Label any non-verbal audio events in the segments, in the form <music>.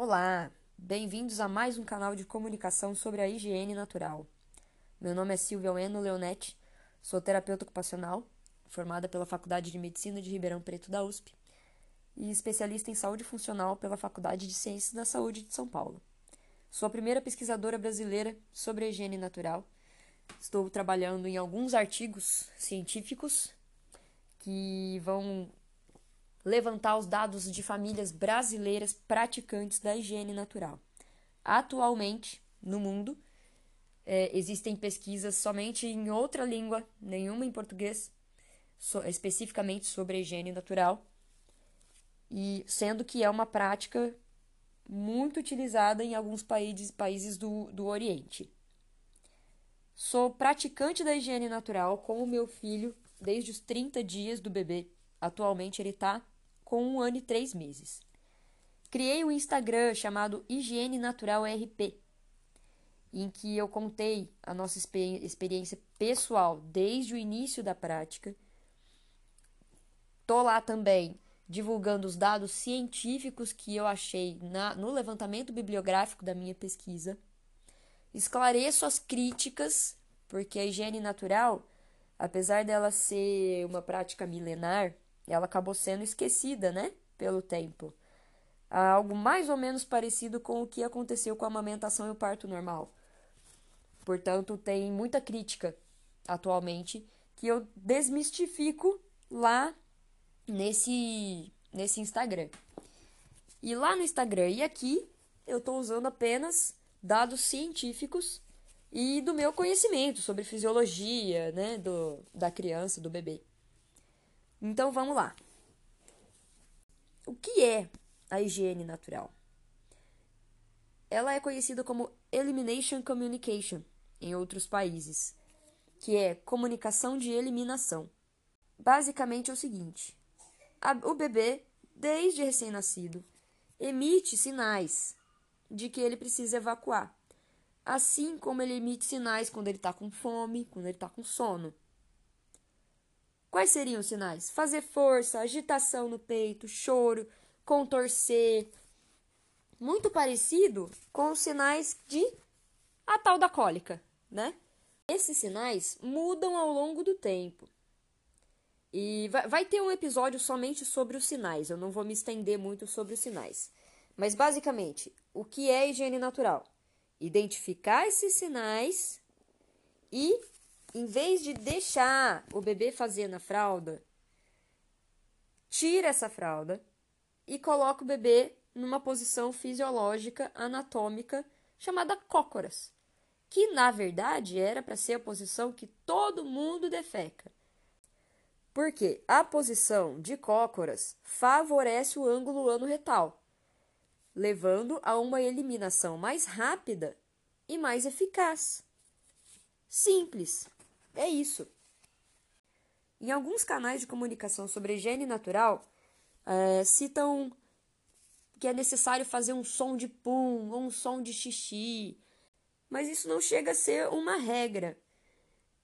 Olá, bem-vindos a mais um canal de comunicação sobre a higiene natural. Meu nome é Silvia Ueno Leonetti, sou terapeuta ocupacional, formada pela Faculdade de Medicina de Ribeirão Preto da USP e especialista em saúde funcional pela Faculdade de Ciências da Saúde de São Paulo. Sou a primeira pesquisadora brasileira sobre a higiene natural. Estou trabalhando em alguns artigos científicos que vão levantar os dados de famílias brasileiras praticantes da higiene natural. Atualmente, no mundo, é, existem pesquisas somente em outra língua, nenhuma em português, so, especificamente sobre a higiene natural, e sendo que é uma prática muito utilizada em alguns países, países do, do Oriente. Sou praticante da higiene natural com o meu filho desde os 30 dias do bebê. Atualmente ele está com um ano e três meses. Criei um Instagram chamado Higiene Natural RP, em que eu contei a nossa experiência pessoal desde o início da prática. Tô lá também divulgando os dados científicos que eu achei na, no levantamento bibliográfico da minha pesquisa. Esclareço as críticas, porque a higiene natural, apesar dela ser uma prática milenar, ela acabou sendo esquecida, né, pelo tempo. Algo mais ou menos parecido com o que aconteceu com a amamentação e o parto normal. Portanto, tem muita crítica atualmente que eu desmistifico lá nesse, nesse Instagram. E lá no Instagram e aqui eu estou usando apenas dados científicos e do meu conhecimento sobre fisiologia, né, do, da criança, do bebê. Então vamos lá. O que é a higiene natural? Ela é conhecida como Elimination Communication em outros países, que é comunicação de eliminação. Basicamente é o seguinte: a, o bebê, desde recém-nascido, emite sinais de que ele precisa evacuar, assim como ele emite sinais quando ele está com fome, quando ele está com sono. Quais seriam os sinais? Fazer força, agitação no peito, choro, contorcer. Muito parecido com os sinais de a tal da cólica, né? Esses sinais mudam ao longo do tempo. E vai, ter um episódio somente sobre os sinais. Eu não vou me estender muito sobre os sinais. Mas basicamente, o que é higiene natural? Identificar esses sinais e em vez de deixar o bebê fazer na fralda, tira essa fralda e coloca o bebê numa posição fisiológica anatômica chamada cócoras, que na verdade era para ser a posição que todo mundo defeca. Porque a posição de cócoras favorece o ângulo ano-retal, levando a uma eliminação mais rápida e mais eficaz. Simples. É isso. Em alguns canais de comunicação sobre higiene natural, é, citam que é necessário fazer um som de pum ou um som de xixi, mas isso não chega a ser uma regra.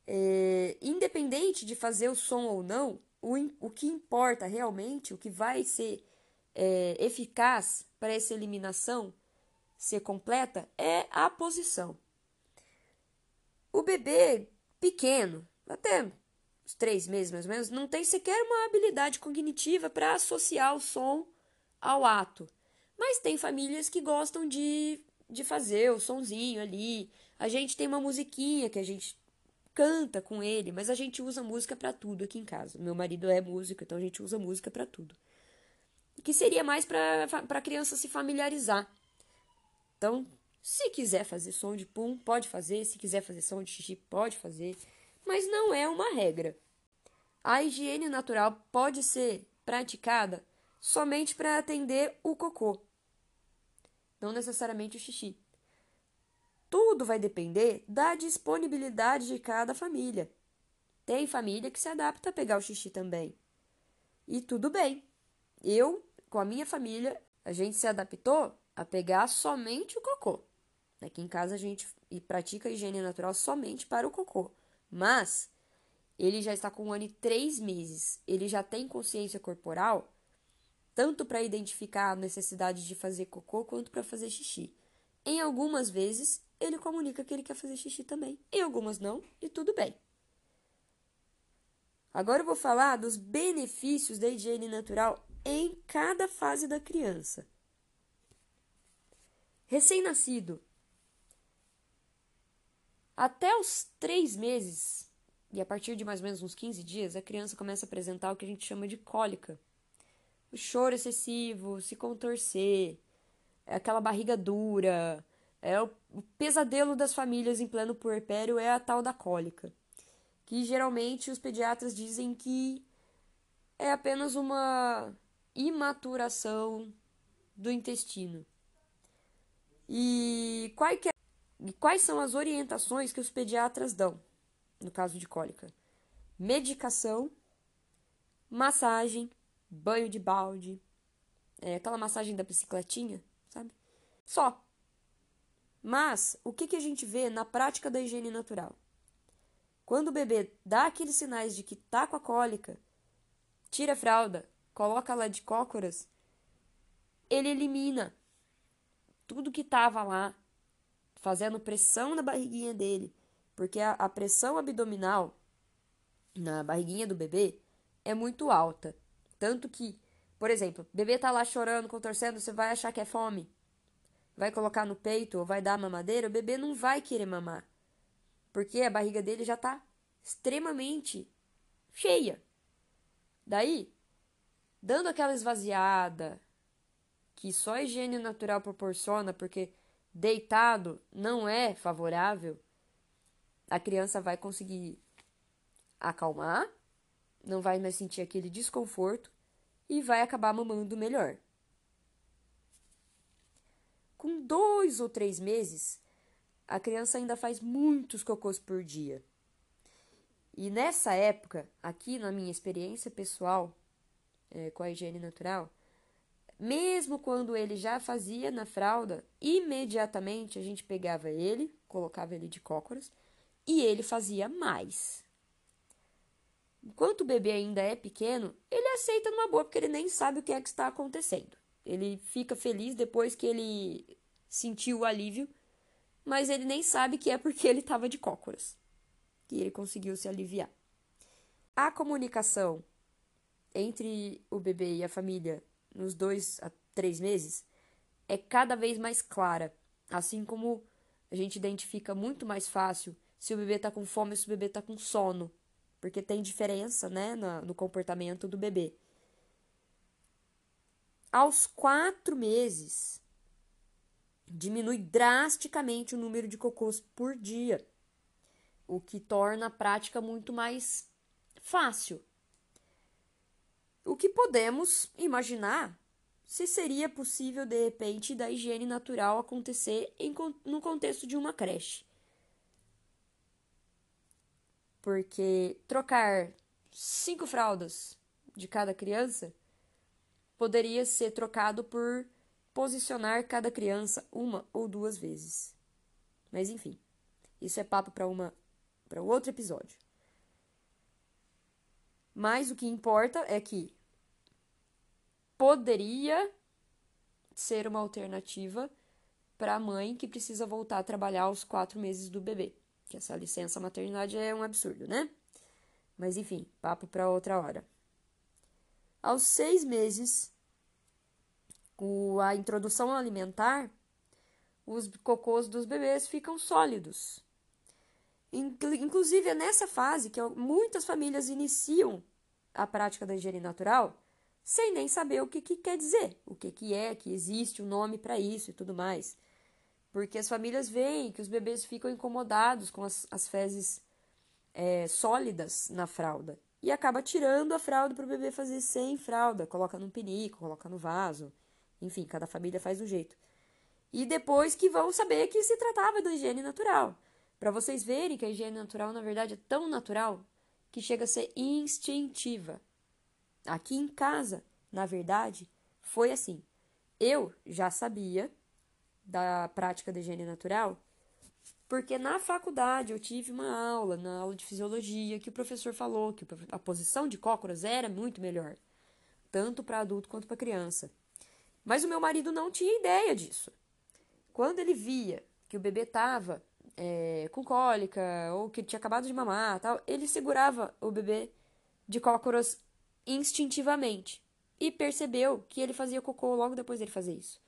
É, independente de fazer o som ou não, o, o que importa realmente, o que vai ser é, eficaz para essa eliminação ser completa é a posição. O bebê pequeno, até os três meses mais ou menos, não tem sequer uma habilidade cognitiva para associar o som ao ato. Mas tem famílias que gostam de, de fazer o sonzinho ali. A gente tem uma musiquinha que a gente canta com ele, mas a gente usa música para tudo aqui em casa. Meu marido é músico, então a gente usa música para tudo. Que seria mais para a criança se familiarizar. Então, se quiser fazer som de pum, pode fazer. Se quiser fazer som de xixi, pode fazer. Mas não é uma regra. A higiene natural pode ser praticada somente para atender o cocô, não necessariamente o xixi. Tudo vai depender da disponibilidade de cada família. Tem família que se adapta a pegar o xixi também. E tudo bem. Eu, com a minha família, a gente se adaptou a pegar somente o cocô. Aqui em casa a gente pratica a higiene natural somente para o cocô. Mas ele já está com um ano e três meses. Ele já tem consciência corporal. tanto para identificar a necessidade de fazer cocô quanto para fazer xixi. Em algumas vezes, ele comunica que ele quer fazer xixi também, em algumas não, e tudo bem. Agora eu vou falar dos benefícios da higiene natural em cada fase da criança. Recém-nascido. Até os três meses, e a partir de mais ou menos uns 15 dias, a criança começa a apresentar o que a gente chama de cólica. O choro excessivo, se contorcer, é aquela barriga dura, é o, pesadelo das famílias em pleno puerpério é a tal da cólica, que geralmente os pediatras dizem que é apenas uma imaturação do intestino. E quais, que, e quais são as orientações que os pediatras dão no caso de cólica? Medicação, massagem, banho de balde, é, aquela massagem da bicicletinha, sabe? Só. Mas o que, que a gente vê na prática da higiene natural? Quando o bebê dá aqueles sinais de que tá com a cólica, tira a fralda, coloca lá de cócoras, ele elimina tudo que estava lá, fazendo pressão na barriguinha dele, porque a, a pressão abdominal na barriguinha do bebê é muito alta. Tanto que, por exemplo, o bebê tá lá chorando, contorcendo, você vai achar que é fome. Vai colocar no peito ou vai dar mamadeira, o bebê não vai querer mamar. Porque a barriga dele já tá extremamente cheia. Daí, dando aquela esvaziada que só a higiene natural proporciona, porque deitado não é favorável, a criança vai conseguir acalmar, não vai mais sentir aquele desconforto e vai acabar mamando melhor. Com dois ou três meses, a criança ainda faz muitos cocôs por dia. E nessa época, aqui na minha experiência pessoal, é, com a higiene natural, mesmo quando ele já fazia na fralda, imediatamente a gente pegava ele, colocava ele de cócoras e ele fazia mais. Enquanto o bebê ainda é pequeno, ele aceita numa boa porque ele nem sabe o que é que está acontecendo. Ele fica feliz depois que ele sentiu o alívio, mas ele nem sabe que é porque ele estava de cócoras que ele conseguiu se aliviar. A comunicação entre o bebê e a família nos dois a três meses é cada vez mais clara, assim como a gente identifica muito mais fácil se o bebê está com fome ou se o bebê está com sono, porque tem diferença né, no, no comportamento do bebê. Aos quatro meses, diminui drasticamente o número de cocôs por dia, o que torna a prática muito mais fácil. O que podemos imaginar se seria possível, de repente, da higiene natural acontecer em, no contexto de uma creche. Porque trocar cinco fraldas de cada criança poderia ser trocado por posicionar cada criança uma ou duas vezes. Mas enfim, isso é papo para uma para outro episódio. Mas o que importa é que poderia ser uma alternativa para a mãe que precisa voltar a trabalhar aos quatro meses do bebê. Que essa licença maternidade é um absurdo, né? Mas enfim, papo para outra hora. Aos seis meses, com a introdução alimentar, os cocôs dos bebês ficam sólidos. Inclusive, é nessa fase que muitas famílias iniciam a prática da higiene natural sem nem saber o que, que quer dizer, o que, que é, que existe um nome para isso e tudo mais. Porque as famílias veem que os bebês ficam incomodados com as, as fezes é, sólidas na fralda e acaba tirando a fralda para o bebê fazer sem fralda, coloca num pinico, coloca no vaso, enfim, cada família faz do jeito. E depois que vão saber que se tratava da higiene natural. Para vocês verem que a higiene natural, na verdade, é tão natural que chega a ser instintiva. Aqui em casa, na verdade, foi assim. Eu já sabia da prática da higiene natural, porque na faculdade eu tive uma aula, na aula de fisiologia, que o professor falou que a posição de cócoras era muito melhor. tanto para adulto quanto para criança. Mas o meu marido não tinha ideia disso. Quando ele via que o bebê estava é, com cólica ou que tinha acabado de mamar, tal, ele segurava o bebê de cócoras instintivamente e percebeu que ele fazia cocô logo depois dele fazer isso.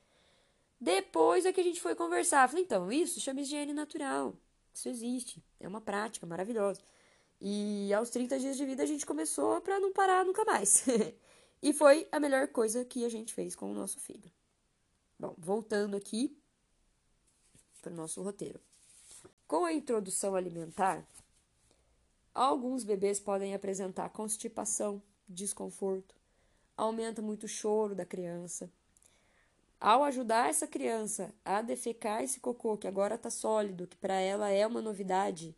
Depois é que a gente foi conversar. Falei, então, isso chama higiene natural. Isso existe. É uma prática maravilhosa. E aos 30 dias de vida a gente começou para não parar nunca mais. <laughs> e foi a melhor coisa que a gente fez com o nosso filho. Bom, voltando aqui para o nosso roteiro. Com a introdução alimentar, alguns bebês podem apresentar constipação, desconforto, aumenta muito o choro da criança. Ao ajudar essa criança a defecar esse cocô que agora está sólido, que para ela é uma novidade,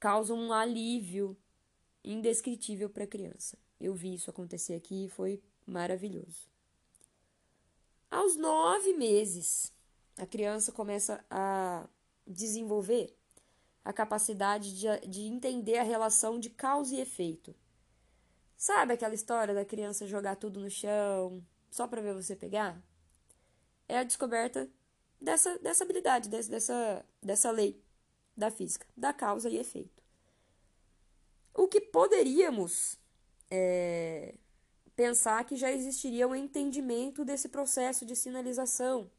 causa um alívio indescritível para a criança. Eu vi isso acontecer aqui e foi maravilhoso. Aos nove meses, a criança começa a desenvolver a capacidade de, de entender a relação de causa e efeito. Sabe aquela história da criança jogar tudo no chão só para ver você pegar? É a descoberta dessa, dessa habilidade, dessa, dessa lei da física, da causa e efeito. O que poderíamos é, pensar que já existiria um entendimento desse processo de sinalização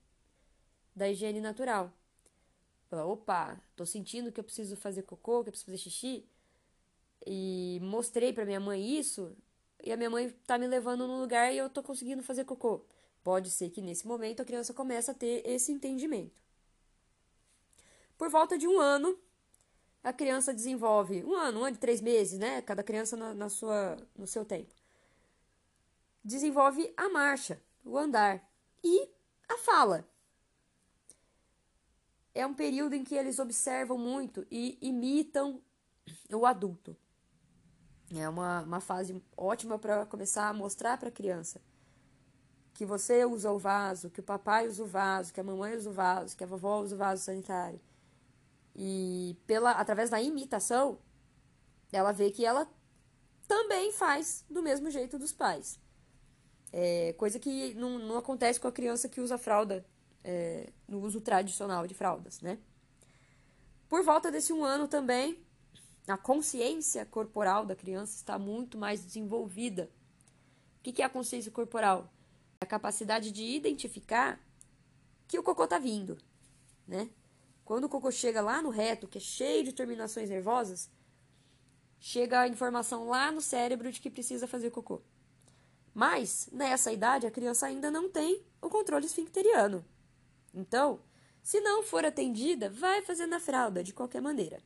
da higiene natural. Fala, opa, tô sentindo que eu preciso fazer cocô, que eu preciso fazer xixi. E mostrei para minha mãe isso, e a minha mãe tá me levando num lugar e eu tô conseguindo fazer cocô. Pode ser que nesse momento a criança comece a ter esse entendimento. Por volta de um ano, a criança desenvolve um ano, um ano e três meses, né? Cada criança na, na sua, no seu tempo. Desenvolve a marcha, o andar e a fala é um período em que eles observam muito e imitam o adulto. É uma, uma fase ótima para começar a mostrar para a criança que você usa o vaso, que o papai usa o vaso, que a mamãe usa o vaso, que a vovó usa o vaso sanitário. E pela através da imitação, ela vê que ela também faz do mesmo jeito dos pais. É, coisa que não, não acontece com a criança que usa fralda é, no uso tradicional de fraldas, né? Por volta desse um ano também, a consciência corporal da criança está muito mais desenvolvida. O que é a consciência corporal? A capacidade de identificar que o cocô está vindo, né? Quando o cocô chega lá no reto, que é cheio de terminações nervosas, chega a informação lá no cérebro de que precisa fazer cocô. Mas, nessa idade, a criança ainda não tem o controle esfincteriano. Então, se não for atendida, vai fazer na fralda, de qualquer maneira.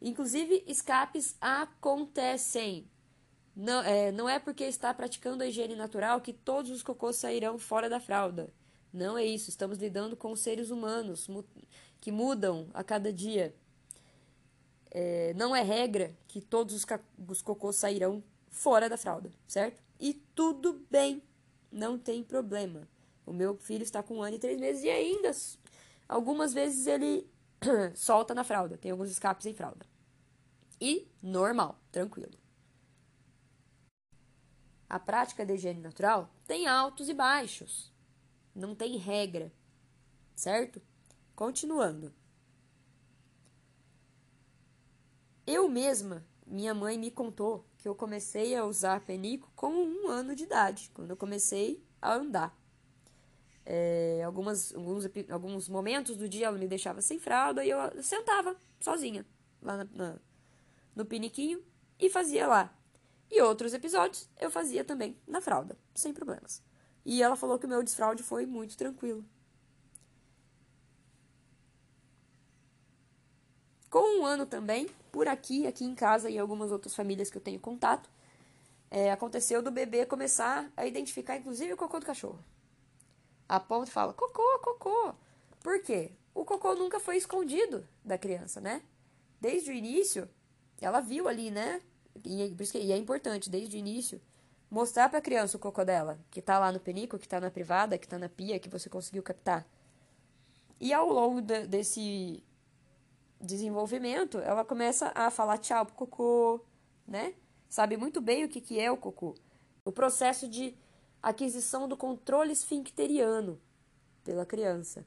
Inclusive, escapes acontecem. Não é, não é porque está praticando a higiene natural que todos os cocôs sairão fora da fralda. Não é isso. Estamos lidando com seres humanos que mudam a cada dia. É, não é regra que todos os, os cocôs sairão fora da fralda, certo? E tudo bem, não tem problema. O meu filho está com um ano e três meses e ainda algumas vezes ele <clears throat> solta na fralda. Tem alguns escapes em fralda. E normal, tranquilo. A prática de higiene natural tem altos e baixos. Não tem regra, certo? Continuando. Eu mesma, minha mãe me contou que eu comecei a usar penico com um ano de idade, quando eu comecei a andar. É, algumas, alguns, alguns momentos do dia ela me deixava sem fralda e eu sentava sozinha lá na, na, no piniquinho e fazia lá. E outros episódios eu fazia também na fralda, sem problemas. E ela falou que o meu desfraude foi muito tranquilo. Com um ano também, por aqui, aqui em casa e algumas outras famílias que eu tenho contato, é, aconteceu do bebê começar a identificar, inclusive, o cocô do cachorro aponta e fala cocô, cocô. Por quê? O cocô nunca foi escondido da criança, né? Desde o início, ela viu ali, né? E, que, e é importante, desde o início, mostrar para a criança o cocô dela, que tá lá no penico, que tá na privada, que tá na pia, que você conseguiu captar. E ao longo de, desse desenvolvimento, ela começa a falar tchau pro cocô, né? Sabe muito bem o que, que é o cocô. o processo de aquisição do controle esfincteriano pela criança.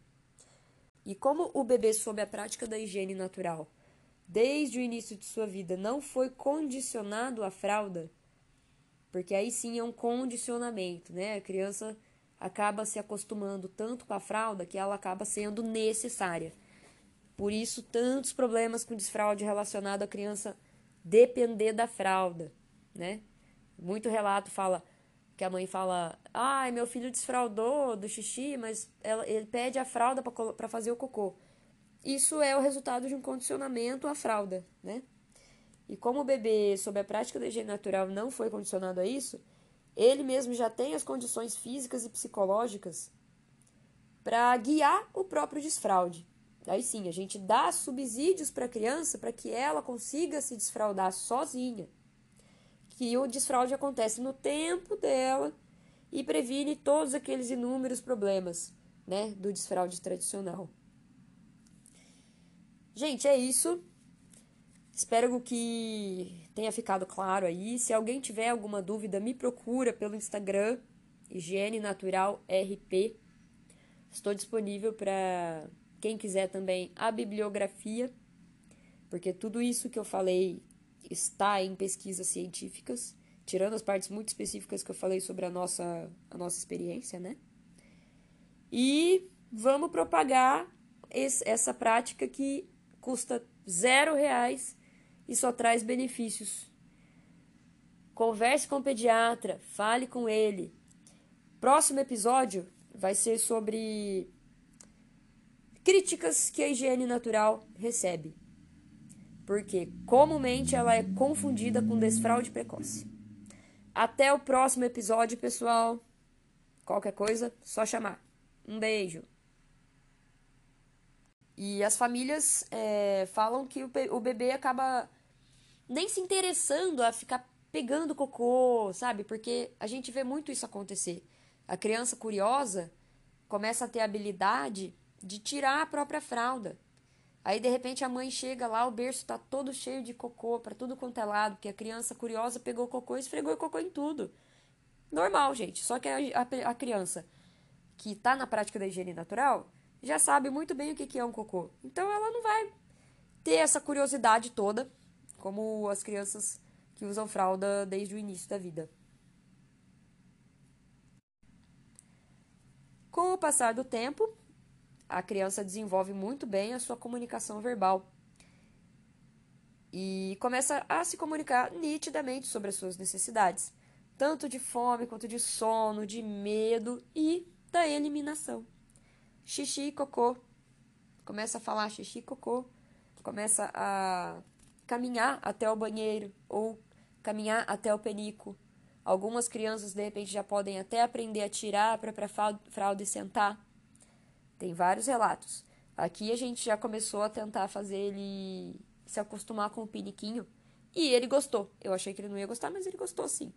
E como o bebê, sob a prática da higiene natural, desde o início de sua vida, não foi condicionado à fralda, porque aí sim é um condicionamento, né? A criança acaba se acostumando tanto com a fralda que ela acaba sendo necessária. Por isso, tantos problemas com desfraude relacionado à criança depender da fralda, né? Muito relato fala que a mãe fala: "Ai, meu filho desfraldou do xixi, mas ela, ele pede a fralda para fazer o cocô". Isso é o resultado de um condicionamento à fralda, né? E como o bebê, sob a prática da higiene natural, não foi condicionado a isso, ele mesmo já tem as condições físicas e psicológicas para guiar o próprio desfraude. Aí sim, a gente dá subsídios para a criança para que ela consiga se desfraudar sozinha que o desfraude acontece no tempo dela e previne todos aqueles inúmeros problemas, né, do desfraude tradicional. Gente, é isso. Espero que tenha ficado claro aí. Se alguém tiver alguma dúvida, me procura pelo Instagram Higiene Natural RP. Estou disponível para quem quiser também a bibliografia, porque tudo isso que eu falei está em pesquisas científicas, tirando as partes muito específicas que eu falei sobre a nossa, a nossa experiência, né? E vamos propagar esse, essa prática que custa zero reais e só traz benefícios. Converse com o pediatra, fale com ele. Próximo episódio vai ser sobre críticas que a higiene natural recebe porque comumente ela é confundida com desfraude precoce. Até o próximo episódio, pessoal. Qualquer coisa, só chamar. Um beijo. E as famílias é, falam que o bebê acaba nem se interessando a ficar pegando cocô, sabe? Porque a gente vê muito isso acontecer. A criança curiosa começa a ter a habilidade de tirar a própria fralda. Aí de repente a mãe chega lá, o berço tá todo cheio de cocô para tudo quanto é lado, porque a criança curiosa pegou cocô e esfregou cocô em tudo. Normal, gente. Só que a, a, a criança que tá na prática da higiene natural já sabe muito bem o que, que é um cocô. Então ela não vai ter essa curiosidade toda, como as crianças que usam fralda desde o início da vida. Com o passar do tempo, a criança desenvolve muito bem a sua comunicação verbal e começa a se comunicar nitidamente sobre as suas necessidades, tanto de fome quanto de sono, de medo e da eliminação. Xixi e cocô. Começa a falar xixi e cocô. Começa a caminhar até o banheiro ou caminhar até o penico. Algumas crianças, de repente, já podem até aprender a tirar a própria fralda e sentar. Tem vários relatos. Aqui a gente já começou a tentar fazer ele se acostumar com o piniquinho e ele gostou. Eu achei que ele não ia gostar, mas ele gostou sim.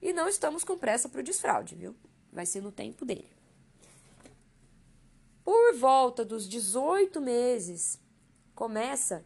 E não estamos com pressa para o desfraude, viu? Vai ser no tempo dele. Por volta dos 18 meses, começa